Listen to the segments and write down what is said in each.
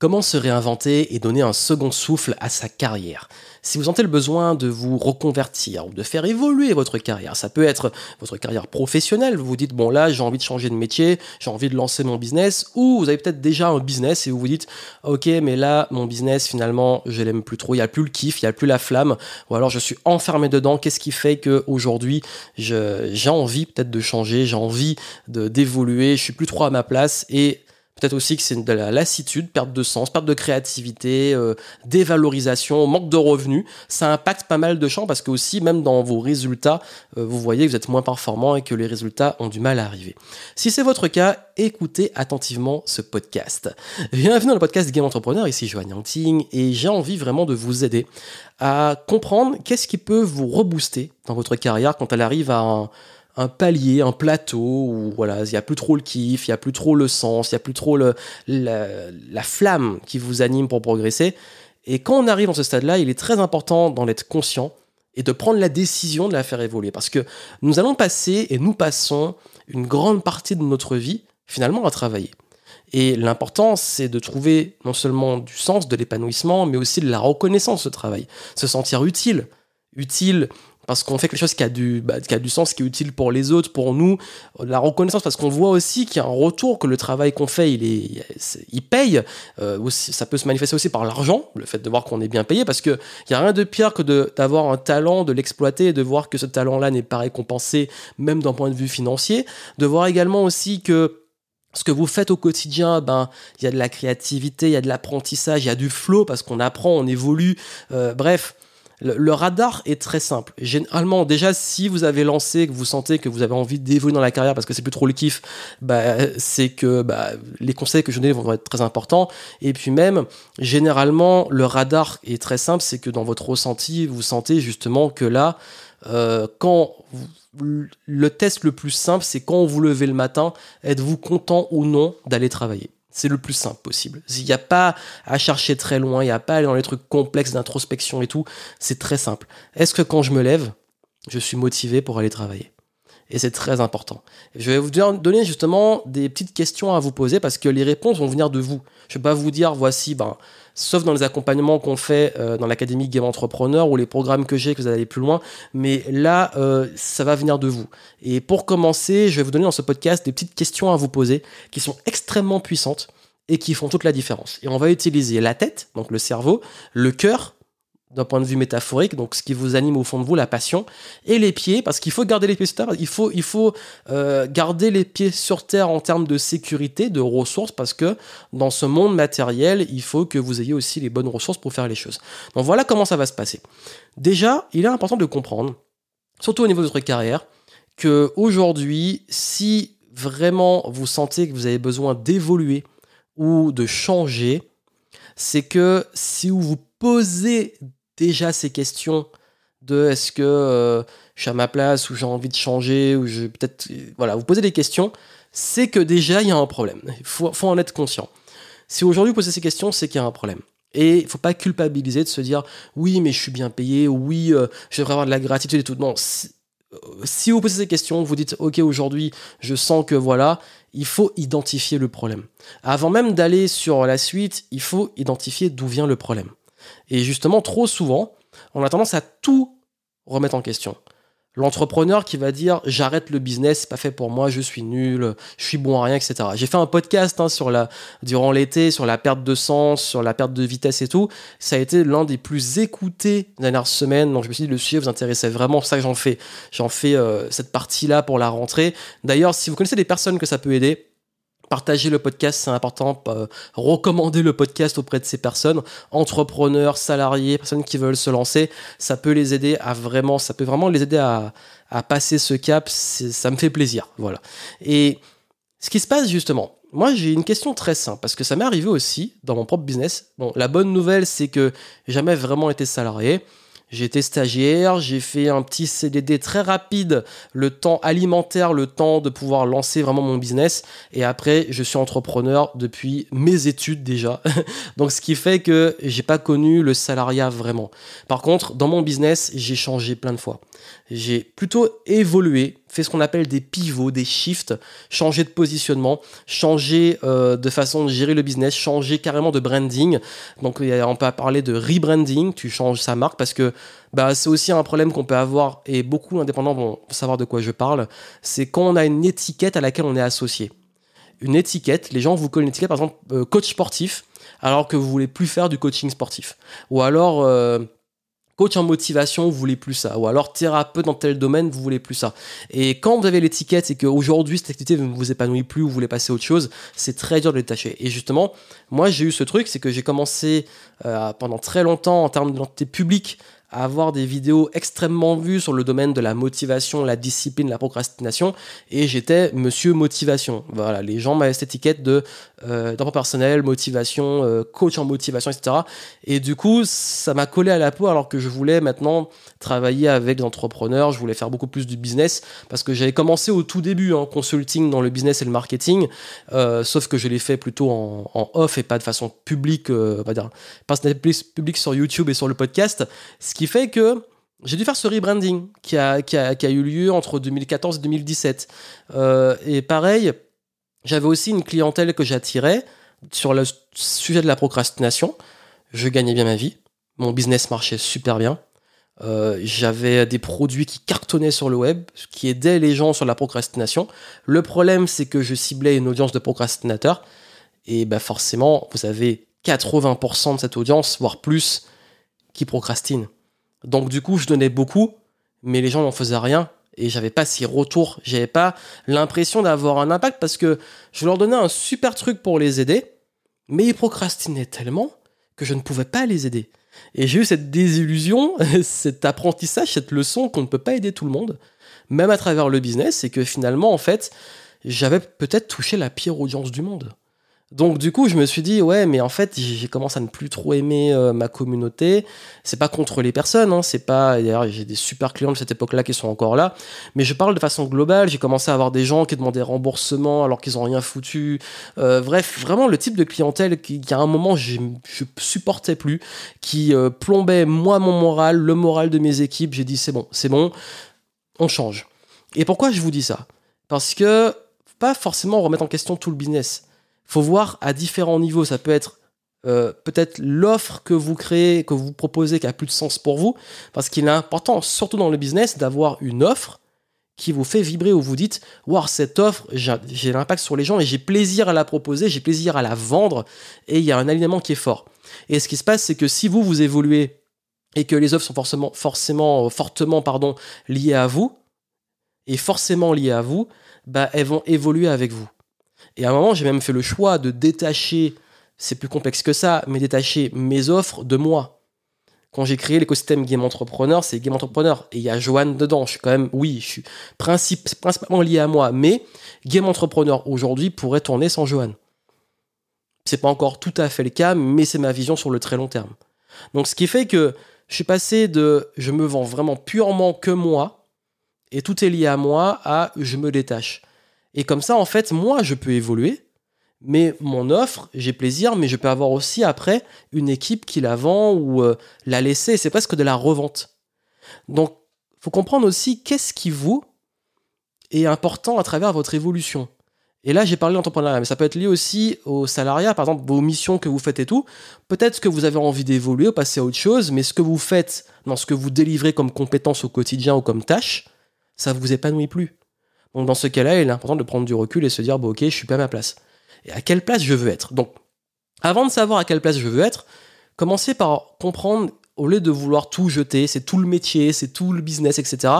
Comment se réinventer et donner un second souffle à sa carrière? Si vous sentez le besoin de vous reconvertir ou de faire évoluer votre carrière, ça peut être votre carrière professionnelle, vous vous dites bon là j'ai envie de changer de métier, j'ai envie de lancer mon business, ou vous avez peut-être déjà un business et vous vous dites ok mais là mon business finalement je l'aime plus trop, il n'y a plus le kiff, il n'y a plus la flamme, ou alors je suis enfermé dedans, qu'est-ce qui fait que aujourd'hui j'ai envie peut-être de changer, j'ai envie d'évoluer, je suis plus trop à ma place et Peut-être aussi que c'est de la lassitude, perte de sens, perte de créativité, euh, dévalorisation, manque de revenus. Ça impacte pas mal de champs parce que aussi, même dans vos résultats, euh, vous voyez que vous êtes moins performant et que les résultats ont du mal à arriver. Si c'est votre cas, écoutez attentivement ce podcast. Bienvenue dans le podcast Game Entrepreneur, ici Joanne Yangting et j'ai envie vraiment de vous aider à comprendre qu'est-ce qui peut vous rebooster dans votre carrière quand elle arrive à un un palier, un plateau où voilà, il n'y a plus trop le kiff, il n'y a plus trop le sens, il n'y a plus trop la, flamme qui vous anime pour progresser. Et quand on arrive dans ce stade-là, il est très important d'en être conscient et de prendre la décision de la faire évoluer. Parce que nous allons passer et nous passons une grande partie de notre vie finalement à travailler. Et l'important, c'est de trouver non seulement du sens, de l'épanouissement, mais aussi de la reconnaissance de travail. Se sentir utile. Utile parce qu'on fait quelque chose qui a, du, bah, qui a du sens, qui est utile pour les autres, pour nous, la reconnaissance, parce qu'on voit aussi qu'il y a un retour, que le travail qu'on fait, il, est, il paye. Euh, aussi, ça peut se manifester aussi par l'argent, le fait de voir qu'on est bien payé, parce qu'il n'y a rien de pire que d'avoir un talent, de l'exploiter, de voir que ce talent-là n'est pas récompensé, même d'un point de vue financier, de voir également aussi que ce que vous faites au quotidien, ben il y a de la créativité, il y a de l'apprentissage, il y a du flow parce qu'on apprend, on évolue. Euh, bref, le, radar est très simple. Généralement, déjà, si vous avez lancé, que vous sentez que vous avez envie d'évoluer dans la carrière parce que c'est plus trop le kiff, bah, c'est que bah, les conseils que je donne vont être très importants. Et puis même, généralement, le radar est très simple, c'est que dans votre ressenti, vous sentez justement que là, euh, quand le test le plus simple, c'est quand vous levez le matin, êtes-vous content ou non d'aller travailler? C'est le plus simple possible. Il n'y a pas à chercher très loin, il n'y a pas à aller dans les trucs complexes d'introspection et tout. C'est très simple. Est-ce que quand je me lève, je suis motivé pour aller travailler? Et c'est très important. Je vais vous donner justement des petites questions à vous poser parce que les réponses vont venir de vous. Je ne vais pas vous dire, voici, ben, sauf dans les accompagnements qu'on fait euh, dans l'Académie Game Entrepreneur ou les programmes que j'ai, que vous allez plus loin, mais là, euh, ça va venir de vous. Et pour commencer, je vais vous donner dans ce podcast des petites questions à vous poser qui sont extrêmement puissantes et qui font toute la différence. Et on va utiliser la tête, donc le cerveau, le cœur, d'un point de vue métaphorique, donc ce qui vous anime au fond de vous, la passion, et les pieds, parce qu'il faut garder les pieds sur terre, il faut, il faut euh, garder les pieds sur terre en termes de sécurité, de ressources, parce que dans ce monde matériel, il faut que vous ayez aussi les bonnes ressources pour faire les choses. Donc voilà comment ça va se passer. Déjà, il est important de comprendre, surtout au niveau de votre carrière, que aujourd'hui, si vraiment vous sentez que vous avez besoin d'évoluer ou de changer, c'est que si vous vous posez déjà ces questions de est-ce que euh, je suis à ma place ou j'ai envie de changer ou je peut-être voilà vous posez des questions c'est que déjà il y a un problème. Il faut, en être conscient. Si aujourd'hui vous posez ces questions c'est qu'il y a un problème. Et il faut pas culpabiliser de se dire oui mais je suis bien payé oui euh, je devrais avoir de la gratitude et tout. Non si, euh, si vous posez ces questions vous dites ok aujourd'hui je sens que voilà il faut identifier le problème. Avant même d'aller sur la suite il faut identifier d'où vient le problème et justement, trop souvent, on a tendance à tout remettre en question. L'entrepreneur qui va dire j'arrête le business, c'est pas fait pour moi, je suis nul, je suis bon à rien, etc. J'ai fait un podcast hein, durant l'été sur la perte de sens, sur la perte de vitesse et tout. Ça a été l'un des plus écoutés dernières semaines. Donc je me suis dit le sujet vous intéressait vraiment, c'est ça que j'en fais. J'en fais euh, cette partie-là pour la rentrée. D'ailleurs, si vous connaissez des personnes que ça peut aider, Partager le podcast, c'est important. Recommander le podcast auprès de ces personnes, entrepreneurs, salariés, personnes qui veulent se lancer, ça peut les aider à vraiment, ça peut vraiment les aider à, passer ce cap. Ça me fait plaisir, voilà. Et ce qui se passe justement, moi j'ai une question très simple parce que ça m'est arrivé aussi dans mon propre business. Bon, la bonne nouvelle c'est que jamais vraiment été salarié. Été stagiaire, j'ai fait un petit CDD très rapide, le temps alimentaire, le temps de pouvoir lancer vraiment mon business. Et après, je suis entrepreneur depuis mes études déjà. Donc, ce qui fait que j'ai pas connu le salariat vraiment. Par contre, dans mon business, j'ai changé plein de fois. J'ai plutôt évolué fait ce qu'on appelle des pivots, des shifts, changer de positionnement, changer euh, de façon de gérer le business, changer carrément de branding. Donc on peut parler de rebranding, tu changes sa marque parce que bah, c'est aussi un problème qu'on peut avoir et beaucoup d'indépendants vont savoir de quoi je parle. C'est quand on a une étiquette à laquelle on est associé. Une étiquette, les gens vous collent une étiquette, par exemple euh, coach sportif, alors que vous voulez plus faire du coaching sportif. Ou alors euh, coach en motivation, vous voulez plus ça. Ou alors thérapeute dans tel domaine, vous voulez plus ça. Et quand vous avez l'étiquette et qu'aujourd'hui cette activité ne vous épanouit plus, vous voulez passer à autre chose, c'est très dur de détacher. Et justement, moi j'ai eu ce truc, c'est que j'ai commencé euh, pendant très longtemps en termes d'identité publique avoir des vidéos extrêmement vues sur le domaine de la motivation, la discipline, la procrastination, et j'étais Monsieur Motivation. Voilà, les gens m'avaient cette étiquette de euh, personnel, motivation, euh, coach en motivation, etc. Et du coup, ça m'a collé à la peau alors que je voulais maintenant travailler avec des je voulais faire beaucoup plus du business parce que j'avais commencé au tout début en consulting dans le business et le marketing, euh, sauf que je l'ai fait plutôt en, off et pas de façon publique, euh, on va dire, pas public sur YouTube et sur le podcast. Ce qui fait que j'ai dû faire ce rebranding qui a, eu lieu entre 2014 et 2017. Euh, et pareil, j'avais aussi une clientèle que j'attirais sur le sujet de la procrastination. Je gagnais bien ma vie. Mon business marchait super bien. Euh, j'avais des produits qui cartonnaient sur le web, qui aidaient les gens sur la procrastination. Le problème, c'est que je ciblais une audience de procrastinateurs. Et ben forcément, vous avez 80% de cette audience, voire plus, qui procrastine. Donc du coup, je donnais beaucoup, mais les gens n'en faisaient rien et j'avais pas ces retours, j'avais pas l'impression d'avoir un impact parce que je leur donnais un super truc pour les aider, mais ils procrastinaient tellement que je ne pouvais pas les aider. Et j'ai eu cette désillusion, cet apprentissage, cette leçon qu'on ne peut pas aider tout le monde, même à travers le business, et que finalement, en fait, j'avais peut-être touché la pire audience du monde. Donc du coup, je me suis dit ouais, mais en fait, j'ai commencé à ne plus trop aimer euh, ma communauté. C'est pas contre les personnes, hein, c'est pas. D'ailleurs, j'ai des super clients de cette époque-là qui sont encore là, mais je parle de façon globale. J'ai commencé à avoir des gens qui demandaient remboursement alors qu'ils ont rien foutu. Euh, bref, vraiment le type de clientèle qui, à un moment je supportais plus, qui euh, plombait moi mon moral, le moral de mes équipes. J'ai dit c'est bon, c'est bon, on change. Et pourquoi je vous dis ça? Parce que pas forcément remettre en question tout le business faut voir à différents niveaux. Ça peut être euh, peut-être l'offre que vous créez, que vous proposez, qui a plus de sens pour vous, parce qu'il est important, surtout dans le business, d'avoir une offre qui vous fait vibrer où vous dites Wow, cette offre, j'ai l'impact sur les gens et j'ai plaisir à la proposer, j'ai plaisir à la vendre, et il y a un alignement qui est fort. Et ce qui se passe, c'est que si vous, vous évoluez et que les offres sont forcément, forcément fortement pardon, liées à vous, et forcément liées à vous, bah, elles vont évoluer avec vous. Et à un moment, j'ai même fait le choix de détacher, c'est plus complexe que ça, mais détacher mes offres de moi. Quand j'ai créé l'écosystème Game Entrepreneur, c'est Game Entrepreneur. Et il y a Johan dedans. Je suis quand même, oui, je suis principalement lié à moi. Mais Game Entrepreneur aujourd'hui pourrait tourner sans Johan. C'est pas encore tout à fait le cas, mais c'est ma vision sur le très long terme. Donc ce qui fait que je suis passé de je me vends vraiment purement que moi, et tout est lié à moi, à je me détache. Et comme ça, en fait, moi, je peux évoluer, mais mon offre, j'ai plaisir, mais je peux avoir aussi après une équipe qui la vend ou euh, la laisser. C'est presque de la revente. Donc, faut comprendre aussi qu'est-ce qui vous est important à travers votre évolution. Et là, j'ai parlé d'entrepreneuriat, mais ça peut être lié aussi au salariat, par exemple, vos missions que vous faites et tout. Peut-être que vous avez envie d'évoluer, passer à autre chose, mais ce que vous faites dans ce que vous délivrez comme compétences au quotidien ou comme tâche, ça vous épanouit plus. Donc dans ce cas-là, il est important de prendre du recul et se dire, bon ok, je suis pas à ma place. Et à quelle place je veux être? Donc, avant de savoir à quelle place je veux être, commencez par comprendre, au lieu de vouloir tout jeter, c'est tout le métier, c'est tout le business, etc.,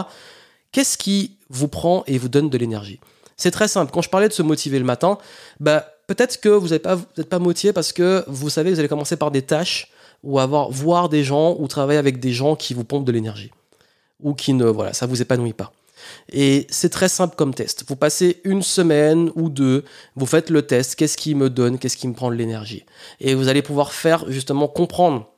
qu'est-ce qui vous prend et vous donne de l'énergie? C'est très simple. Quand je parlais de se motiver le matin, bah, peut-être que vous n'êtes pas, pas motivé parce que vous savez vous allez commencer par des tâches ou avoir voir des gens ou travailler avec des gens qui vous pompent de l'énergie ou qui ne voilà ça vous épanouit pas et c'est très simple comme test. Vous passez une semaine ou deux, vous faites le test, qu'est-ce qui me donne, qu'est-ce qui me prend de l'énergie. Et vous allez pouvoir faire justement comprendre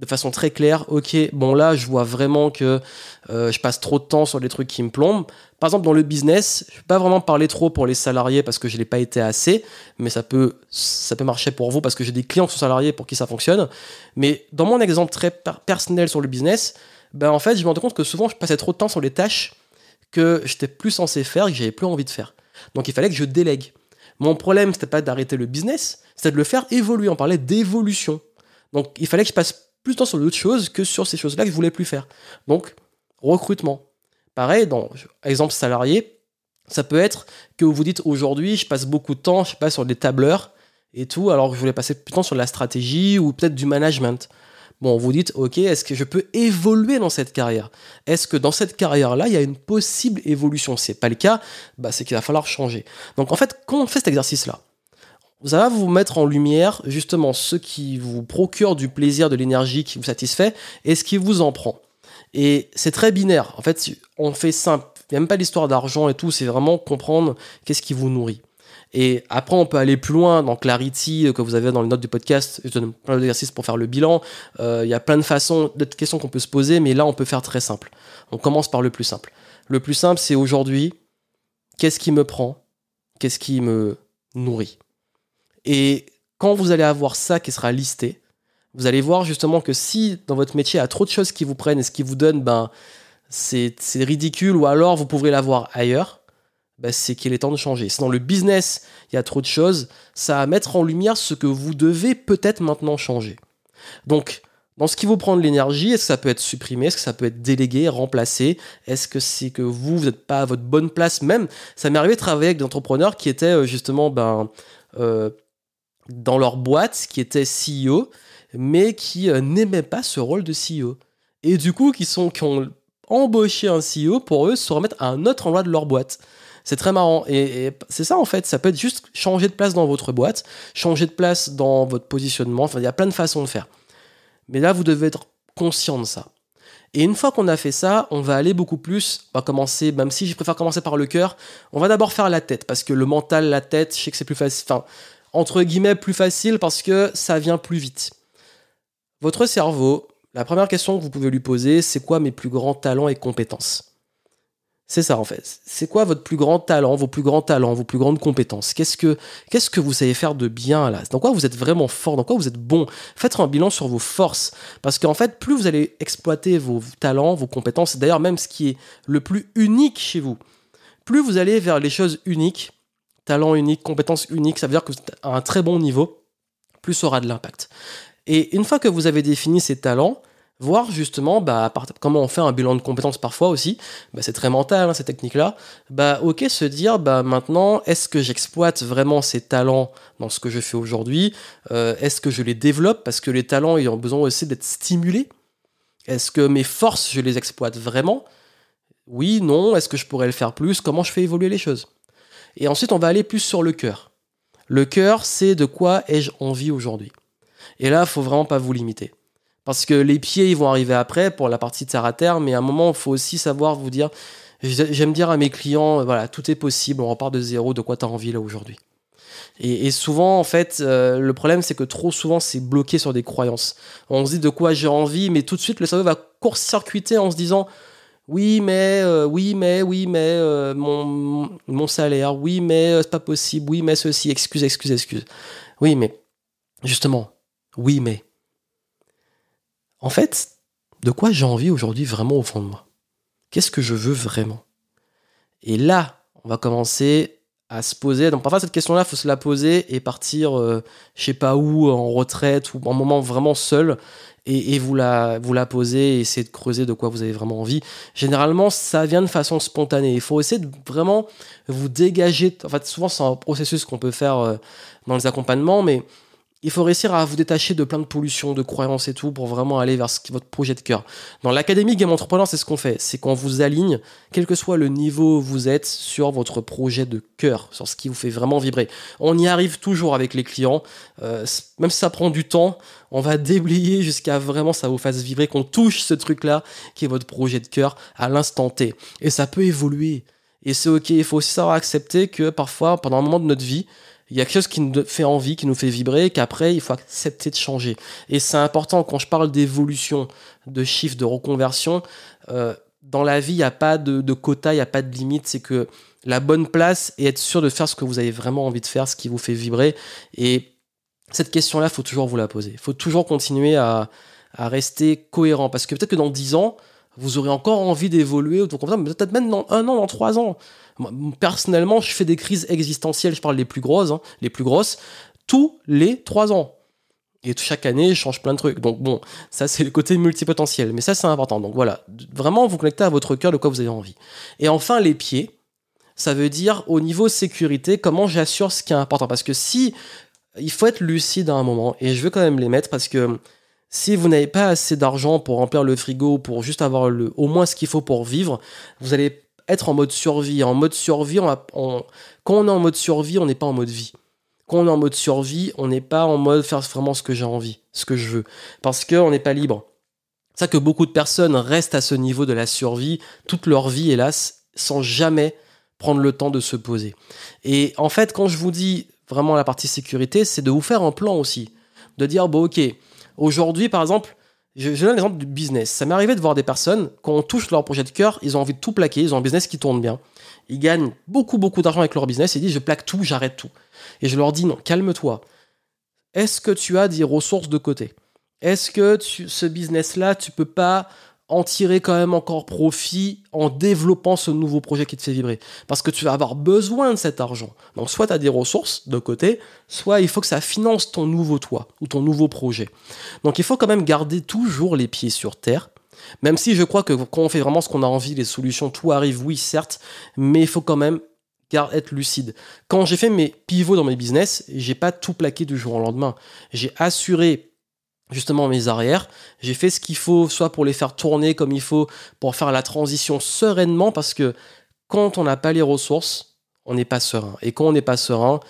de façon très claire, ok, bon là, je vois vraiment que euh, je passe trop de temps sur des trucs qui me plombent. Par exemple, dans le business, je ne vais pas vraiment parler trop pour les salariés parce que je n'ai pas été assez, mais ça peut, ça peut marcher pour vous parce que j'ai des clients qui sont salariés pour qui ça fonctionne. Mais dans mon exemple très personnel sur le business, ben en fait, je me rends compte que souvent, je passais trop de temps sur les tâches que j'étais plus censé faire que j'avais plus envie de faire. Donc il fallait que je délègue. Mon problème, c'était pas d'arrêter le business, c'était de le faire évoluer. On parlait d'évolution. Donc il fallait que je passe plus de temps sur d'autres choses que sur ces choses-là que je voulais plus faire. Donc recrutement. Pareil, exemple salarié, ça peut être que vous vous dites aujourd'hui, je passe beaucoup de temps, je sais pas, sur des tableurs et tout, alors que je voulais passer plus de temps sur la stratégie ou peut-être du management. Bon, vous dites, ok, est-ce que je peux évoluer dans cette carrière? Est-ce que dans cette carrière-là, il y a une possible évolution? Si c'est pas le cas, bah, c'est qu'il va falloir changer. Donc en fait, comment on fait cet exercice-là? Vous allez vous mettre en lumière justement ce qui vous procure du plaisir, de l'énergie qui vous satisfait et ce qui vous en prend. Et c'est très binaire. En fait, on fait simple. Il n'y a même pas l'histoire d'argent et tout, c'est vraiment comprendre qu'est-ce qui vous nourrit. Et après, on peut aller plus loin dans Clarity euh, que vous avez dans les notes du podcast. Je donne plein d'exercices pour faire le bilan. Euh, il y a plein de façons, de questions qu'on peut se poser, mais là, on peut faire très simple. On commence par le plus simple. Le plus simple, c'est aujourd'hui, qu'est-ce qui me prend? Qu'est-ce qui me nourrit? Et quand vous allez avoir ça qui sera listé, vous allez voir justement que si dans votre métier, il y a trop de choses qui vous prennent et ce qui vous donne, ben, c'est ridicule, ou alors vous pourrez l'avoir ailleurs, bah, c'est qu'il est temps de changer. Si dans le business, il y a trop de choses, ça va mettre en lumière ce que vous devez peut-être maintenant changer. Donc, dans ce qui vous prend de l'énergie, est-ce que ça peut être supprimé? Est-ce que ça peut être délégué, remplacé? Est-ce que c'est que vous, vous n'êtes pas à votre bonne place? Même Ça m'est arrivé de travailler avec des entrepreneurs qui étaient euh, justement ben, euh, dans leur boîte, qui étaient CEO, mais qui euh, n'aimaient pas ce rôle de CEO. Et du coup, qui, sont, qui ont embauché un CEO pour eux se remettre à un autre endroit de leur boîte. C'est très marrant. Et, c'est ça, en fait. Ça peut être juste changer de place dans votre boîte, changer de place dans votre positionnement. Enfin, il y a plein de façons de faire. Mais là, vous devez être conscient de ça. Et une fois qu'on a fait ça, on va aller beaucoup plus. On va commencer, même si je préfère commencer par le cœur, on va d'abord faire la tête. Parce que le mental, la tête, je sais que c'est plus facile. Enfin, entre guillemets, plus facile parce que ça vient plus vite. Votre cerveau, la première question que vous pouvez lui poser, c'est quoi mes plus grands talents et compétences? C'est ça en fait. C'est quoi votre plus grand talent, vos plus grands talents, vos plus grandes compétences? Qu'est-ce que qu'est-ce que vous savez faire de bien là? Dans quoi vous êtes vraiment fort? Dans quoi vous êtes bon? Faites un bilan sur vos forces. Parce qu'en fait, plus vous allez exploiter vos talents, vos compétences, d'ailleurs même ce qui est le plus unique chez vous, plus vous allez vers les choses uniques, talents uniques, compétences uniques, ça veut dire que vous êtes à un très bon niveau, plus ça aura de l'impact. Et une fois que vous avez défini ces talents, voir justement bah, comment on fait un bilan de compétences parfois aussi, bah, c'est très mental hein, ces techniques-là, bah ok se dire bah maintenant est-ce que j'exploite vraiment ces talents dans ce que je fais aujourd'hui, euh, est-ce que je les développe parce que les talents ils ont besoin aussi d'être stimulés, est-ce que mes forces je les exploite vraiment, oui, non, est-ce que je pourrais le faire plus, comment je fais évoluer les choses? Et ensuite on va aller plus sur le cœur. Le cœur c'est de quoi ai-je envie aujourd'hui? Et là, faut vraiment pas vous limiter. Parce que les pieds, ils vont arriver après pour la partie terre à terre, mais à un moment, il faut aussi savoir vous dire. J'aime dire à mes clients, voilà, tout est possible, on repart de zéro, de quoi tu as envie là aujourd'hui. Et, souvent, en fait, euh, le problème, c'est que trop souvent, c'est bloqué sur des croyances. On se dit de quoi j'ai envie, mais tout de suite, le cerveau va court-circuiter en se disant oui, mais, euh, oui, mais, oui, mais, euh, mon, mon, salaire, oui, mais, c'est pas possible, oui, mais ceci, excuse, excuse, excuse. Oui, mais, justement, oui, mais. En fait, de quoi j'ai envie aujourd'hui vraiment au fond de moi? Qu'est-ce que je veux vraiment? Et là, on va commencer à se poser. Donc parfois cette question-là, il faut se la poser et partir, euh, je sais pas où, en retraite ou en moment vraiment seul, et, vous, la, vous la poser et essayer de creuser de quoi vous avez vraiment envie. Généralement, ça vient de façon spontanée. Il faut essayer de vraiment vous dégager. En fait, souvent c'est un processus qu'on peut faire euh, dans les accompagnements, mais il faut réussir à vous détacher de plein de pollutions, de croyances et tout pour vraiment aller vers ce, votre projet de cœur. Dans l'académie Game Entrepreneur, c'est ce qu'on fait. C'est qu'on vous aligne, quel que soit le niveau où vous êtes, sur votre projet de cœur, sur ce qui vous fait vraiment vibrer. On y arrive toujours avec les clients. Euh, même si ça prend du temps, on va déblayer jusqu'à vraiment ça vous fasse vibrer, qu'on touche ce truc-là qui est votre projet de cœur à l'instant T. Et ça peut évoluer. Et c'est ok, il faut aussi savoir accepter que parfois, pendant un moment de notre vie, il y a quelque chose qui nous fait envie, qui nous fait vibrer, qu'après, il faut accepter de changer. Et c'est important, quand je parle d'évolution, de chiffre, de reconversion, euh, dans la vie, il n'y a pas de, quota, il n'y a pas de limite. C'est que la bonne place et être sûr de faire ce que vous avez vraiment envie de faire, ce qui vous fait vibrer. Et cette question-là, il faut toujours vous la poser. Il faut toujours continuer à, à rester cohérent. Parce que peut-être que dans 10 ans, vous aurez encore envie d'évoluer peut-être même dans un an, dans trois ans. personnellement, je fais des crises existentielles, je parle les plus grosses, hein, les plus grosses, tous les trois ans. Et chaque année, je change plein de trucs. Donc bon, ça c'est le côté multipotentiel. Mais ça c'est important. Donc voilà, vraiment vous connectez à votre cœur de quoi vous avez envie. Et enfin les pieds, ça veut dire au niveau sécurité, comment j'assure ce qui est important. Parce que si, il faut être lucide à un moment, et je veux quand même les mettre parce que si vous n'avez pas assez d'argent pour remplir le frigo, pour juste avoir le, au moins ce qu'il faut pour vivre, vous allez être en mode survie. En mode survie, quand on est en mode survie, on n'est pas en mode vie quand on est en mode survie, on n'est pas en mode faire vraiment ce que j'ai envie, ce que je veux. Parce qu'on n'est pas libre. C'est ça que beaucoup de personnes restent à ce niveau de la survie toute leur vie, hélas, sans jamais prendre le temps de se poser. Et en fait, quand je vous dis vraiment la partie sécurité, c'est de vous faire un plan aussi. De dire, bon, ok, aujourd'hui, par exemple, je, donne l'exemple du business. Ça m'est arrivé de voir des personnes, quand on touche leur projet de cœur, ils ont envie de tout plaquer, ils ont un business qui tourne bien. Ils gagnent beaucoup, beaucoup d'argent avec leur business et disent, je plaque tout, j'arrête tout. Et je leur dis non, calme-toi. Est-ce que tu as des ressources de côté? Est-ce que ce business-là, tu peux pas en tirer quand même encore profit en développant ce nouveau projet qui te fait vibrer. Parce que tu vas avoir besoin de cet argent. Donc soit tu as des ressources de côté, soit il faut que ça finance ton nouveau toit ou ton nouveau projet. Donc il faut quand même garder toujours les pieds sur terre. Même si je crois que quand on fait vraiment ce qu'on a envie, les solutions, tout arrive, oui, certes, mais il faut quand même être lucide. Quand j'ai fait mes pivots dans mes business, j'ai pas tout plaqué du jour au lendemain. J'ai assuré justement mes arrières. J'ai fait ce qu'il faut, soit pour les faire tourner comme il faut, pour faire la transition sereinement, parce que quand on n'a pas les ressources, on n'est pas serein. Et quand on n'est pas serein,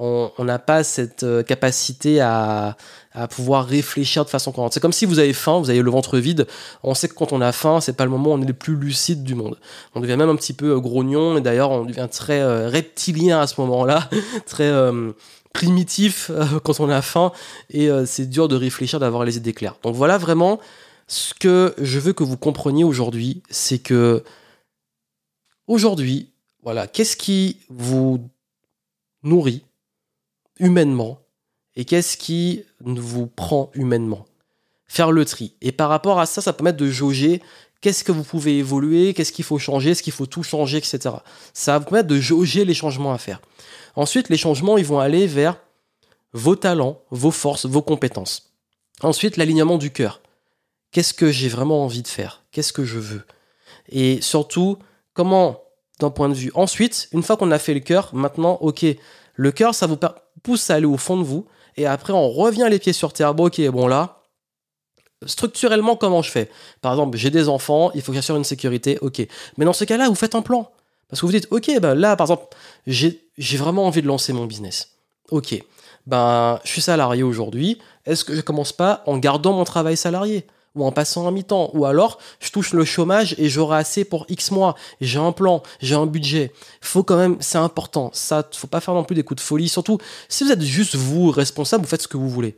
on n'a pas cette euh, capacité à, pouvoir réfléchir de façon cohérente. C'est comme si vous avez faim, vous avez le ventre vide. On sait que quand on a faim, c'est pas le moment où on est le plus lucide du monde. On devient même un petit peu euh, grognon et d'ailleurs on devient très euh, reptilien à ce moment-là, très primitif quand on a faim et c'est dur de réfléchir, d'avoir les idées claires. Donc voilà vraiment ce que je veux que vous compreniez aujourd'hui, c'est que aujourd'hui, voilà, qu'est-ce qui vous nourrit humainement et qu'est-ce qui vous prend humainement? Faire le tri. Et par rapport à ça, ça permet de jauger qu'est-ce que vous pouvez évoluer, qu'est-ce qu'il faut changer, est-ce qu'il faut tout changer, etc. Ça va vous permettre de jauger les changements à faire. Ensuite, les changements, ils vont aller vers vos talents, vos forces, vos compétences. Ensuite, l'alignement du cœur. Qu'est-ce que j'ai vraiment envie de faire? Qu'est-ce que je veux? Et surtout, comment, d'un point de vue. Ensuite, une fois qu'on a fait le cœur, maintenant, ok, le cœur, ça vous pousse à aller au fond de vous. Et après, on revient les pieds sur terre. Bon, ok, bon là, structurellement, comment je fais? Par exemple, j'ai des enfants, il faut que j'assure une sécurité. Ok. Mais dans ce cas-là, vous faites un plan. Parce que vous dites, ok, ben là, par exemple, j'ai vraiment envie de lancer mon business. Ok. Ben, je suis salarié aujourd'hui. Est-ce que je commence pas en gardant mon travail salarié? Ou en passant à mi-temps, ou alors je touche le chômage et j'aurai assez pour X mois, j'ai un plan, j'ai un budget. Faut quand même, c'est important. Ça, faut pas faire non plus des coups de folie. Surtout, si vous êtes juste vous responsable, vous faites ce que vous voulez.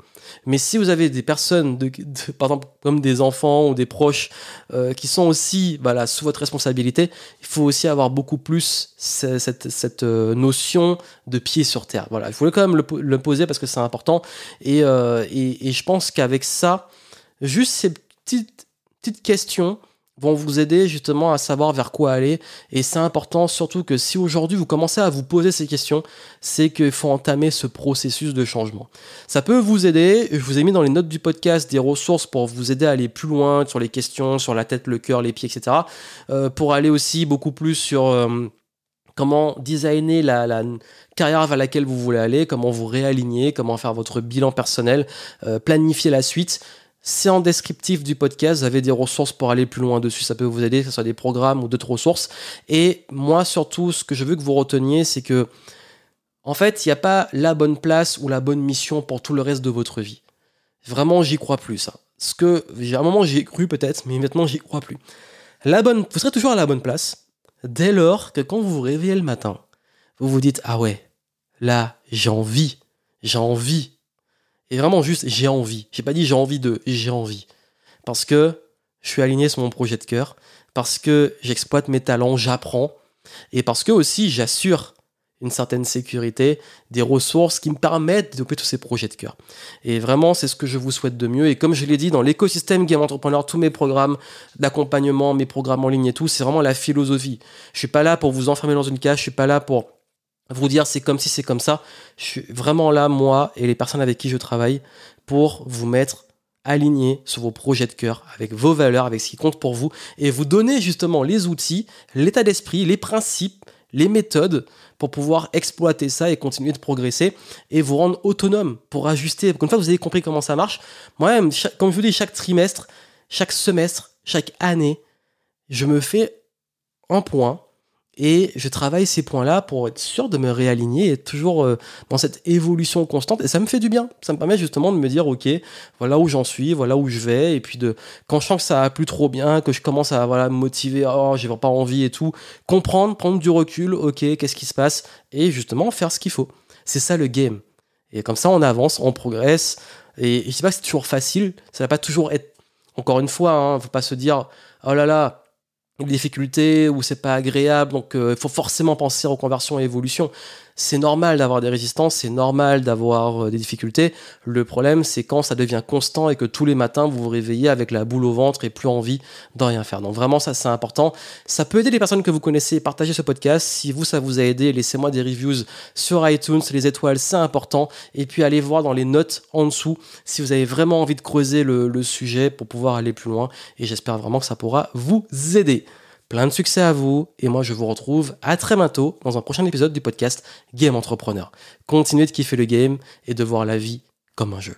Mais si vous avez des personnes, de, par exemple comme des enfants ou des proches, euh, qui sont aussi voilà, sous votre responsabilité, il faut aussi avoir beaucoup plus cette, cette, euh, notion de pied sur terre. Voilà, il faut quand même le, poser parce que c'est important. Et, euh, et, et je pense qu'avec ça, juste ces petites, petites questions vont vous aider justement à savoir vers quoi aller. Et c'est important surtout que si aujourd'hui vous commencez à vous poser ces questions, c'est qu'il faut entamer ce processus de changement. Ça peut vous aider. Je vous ai mis dans les notes du podcast des ressources pour vous aider à aller plus loin sur les questions, sur la tête, le cœur, les pieds, etc. Euh, pour aller aussi beaucoup plus sur... Euh, comment designer la, carrière vers laquelle vous voulez aller, comment vous réaligner, comment faire votre bilan personnel, euh, planifier la suite. C'est en descriptif du podcast, vous avez des ressources pour aller plus loin dessus, ça peut vous aider, que ce soit des programmes ou d'autres ressources. Et moi surtout, ce que je veux que vous reteniez, c'est que, en fait, il n'y a pas la bonne place ou la bonne mission pour tout le reste de votre vie. Vraiment, j'y crois plus. Ça. Ce que, à un moment, j'y ai cru peut-être, mais maintenant, j'y crois plus. La bonne, vous serez toujours à la bonne place dès lors que quand vous vous réveillez le matin, vous vous dites, ah ouais, là, j'ai envie, j'ai envie et vraiment juste, j'ai envie. J'ai pas dit j'ai envie de, j'ai envie. Parce que je suis aligné sur mon projet de cœur, parce que j'exploite mes talents, j'apprends, et parce que aussi j'assure une certaine sécurité, des ressources qui me permettent de développer tous ces projets de cœur. Et vraiment, c'est ce que je vous souhaite de mieux. Et comme je l'ai dit, dans l'écosystème Game Entrepreneur, tous mes programmes d'accompagnement, mes programmes en ligne et tout, c'est vraiment la philosophie. Je suis pas là pour vous enfermer dans une cage, je suis pas là pour vous dire c'est comme si c'est comme ça. Je suis vraiment là, moi et les personnes avec qui je travaille, pour vous mettre aligné sur vos projets de cœur, avec vos valeurs, avec ce qui compte pour vous, et vous donner justement les outils, l'état d'esprit, les principes, les méthodes pour pouvoir exploiter ça et continuer de progresser et vous rendre autonome pour ajuster. Une fois que vous avez compris comment ça marche, moi-même, comme je vous dis, chaque trimestre, chaque semestre, chaque année, je me fais un point et je travaille ces points-là pour être sûr de me réaligner et toujours euh, dans cette évolution constante. Et ça me fait du bien. Ça me permet justement de me dire, OK, voilà où j'en suis, voilà où je vais. Et puis de, quand je sens que ça a plus trop bien, que je commence à voilà, me motiver, oh, j'ai pas envie et tout, comprendre, prendre du recul, OK, qu'est-ce qui se passe et justement faire ce qu'il faut. C'est ça le game. Et comme ça, on avance, on progresse. Et je sais pas c'est toujours facile. Ça va pas toujours être, encore une fois, hein, faut pas se dire, oh là là, difficultés ou c'est pas agréable, donc euh, il faut forcément penser reconversion et évolution. C'est normal d'avoir des résistances, c'est normal d'avoir euh, des difficultés. Le problème, c'est quand ça devient constant et que tous les matins vous vous réveillez avec la boule au ventre et plus envie de rien faire. Donc vraiment, ça c'est important. Ça peut aider les personnes que vous connaissez. Partagez ce podcast. Si vous, ça vous a aidé, laissez-moi des reviews sur iTunes. Les étoiles, c'est important. Et puis allez voir dans les notes en dessous si vous avez vraiment envie de creuser le sujet pour pouvoir aller plus loin. Et j'espère vraiment que ça pourra vous aider. Plein de succès à vous et moi je vous retrouve à très bientôt dans un prochain épisode du podcast Game Entrepreneur. Continuez de kiffer le game et de voir la vie comme un jeu.